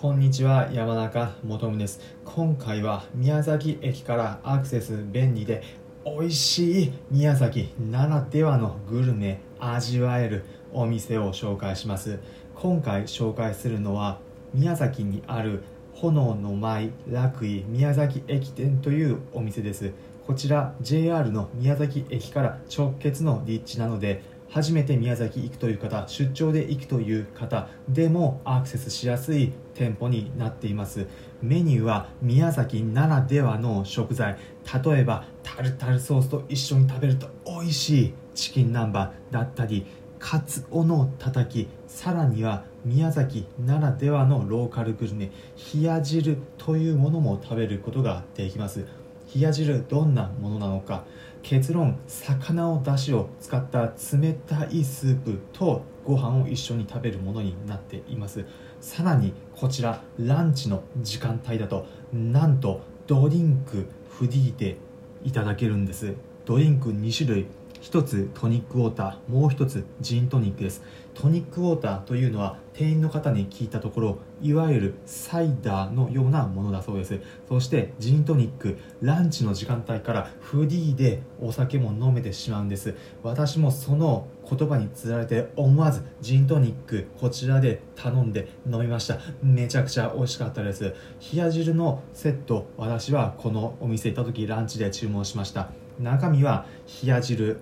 こんにちは山中もとむです。今回は宮崎駅からアクセス便利で美味しい宮崎ならではのグルメ味わえるお店を紹介します。今回紹介するのは宮崎にある炎の舞楽井宮崎駅店というお店です。こちら JR の宮崎駅から直結の立地なので初めて宮崎行くという方出張で行くという方でもアクセスしやすい店舗になっています。メニューは宮崎ならではの食材。例えばタルタルソースと一緒に食べると美味しいチキン南蛮だったりカツオのたたき。さらには宮崎ならではのローカルグルメ。冷や汁というものも食べることができます。冷や汁どんなものなのか？結論魚をだしを使った冷たいスープとご飯を一緒に食べるものになっています。さらにこちらランチの時間帯だとなんとドリンクフリーでいただけるんです。ドリンク2種類1つトニックウォーターもう1つジントニックです。トニックウォーターというのは店員の方に聞いたところいわゆるサイダーのようなものだそうです。そしてジントニックランチの時間帯からフリーでお酒も飲めてしまうんです。私もその言葉につられて思わずジントニックこちらで頼んで飲みました。めちゃくちゃ美味しかったです。冷や汁のセット私はこのお店行った時ランチで注文しました。中身は冷や汁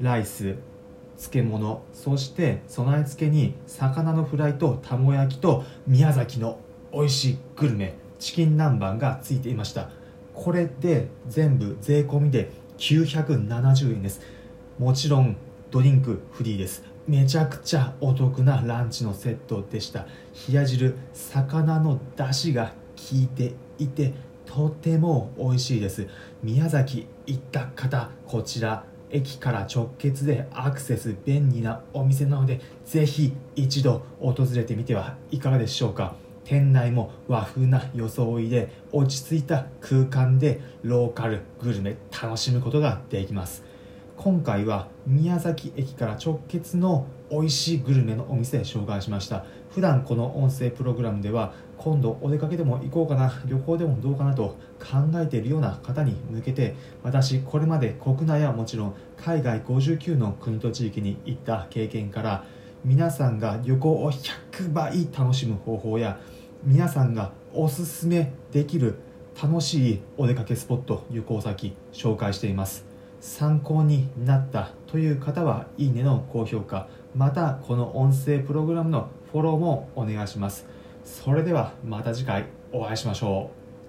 ライス漬物そして備え付けに魚のフライと卵焼きと宮崎の美味しいグルメチキン南蛮がついていました。これで全部税込みで970円です。もちろんドリンクフリーです。めちゃくちゃお得なランチのセットでした。冷や汁魚の出汁が効いていてとても美味しいです。宮崎行った方こちら駅から直結でアクセス便利なお店なのでぜひ一度訪れてみてはいかがでしょうか。店内も和風な装いで落ち着いた空間でローカルグルメ楽しむことができます。今回は宮崎駅から直結の美味しいグルメのお店紹介しました。普段この音声プログラムでは今度お出かけでも行こうかな旅行でもどうかなと考えているような方に向けて私これまで国内はもちろん海外59の国と地域に行った経験から皆さんが旅行を100倍楽しむ方法や皆さんがおすすめできる楽しいお出かけスポット旅行先紹介しています。参考になったという方はいいねの高評価またこの音声プログラムのフォローもお願いします。それではまた次回お会いしましょう。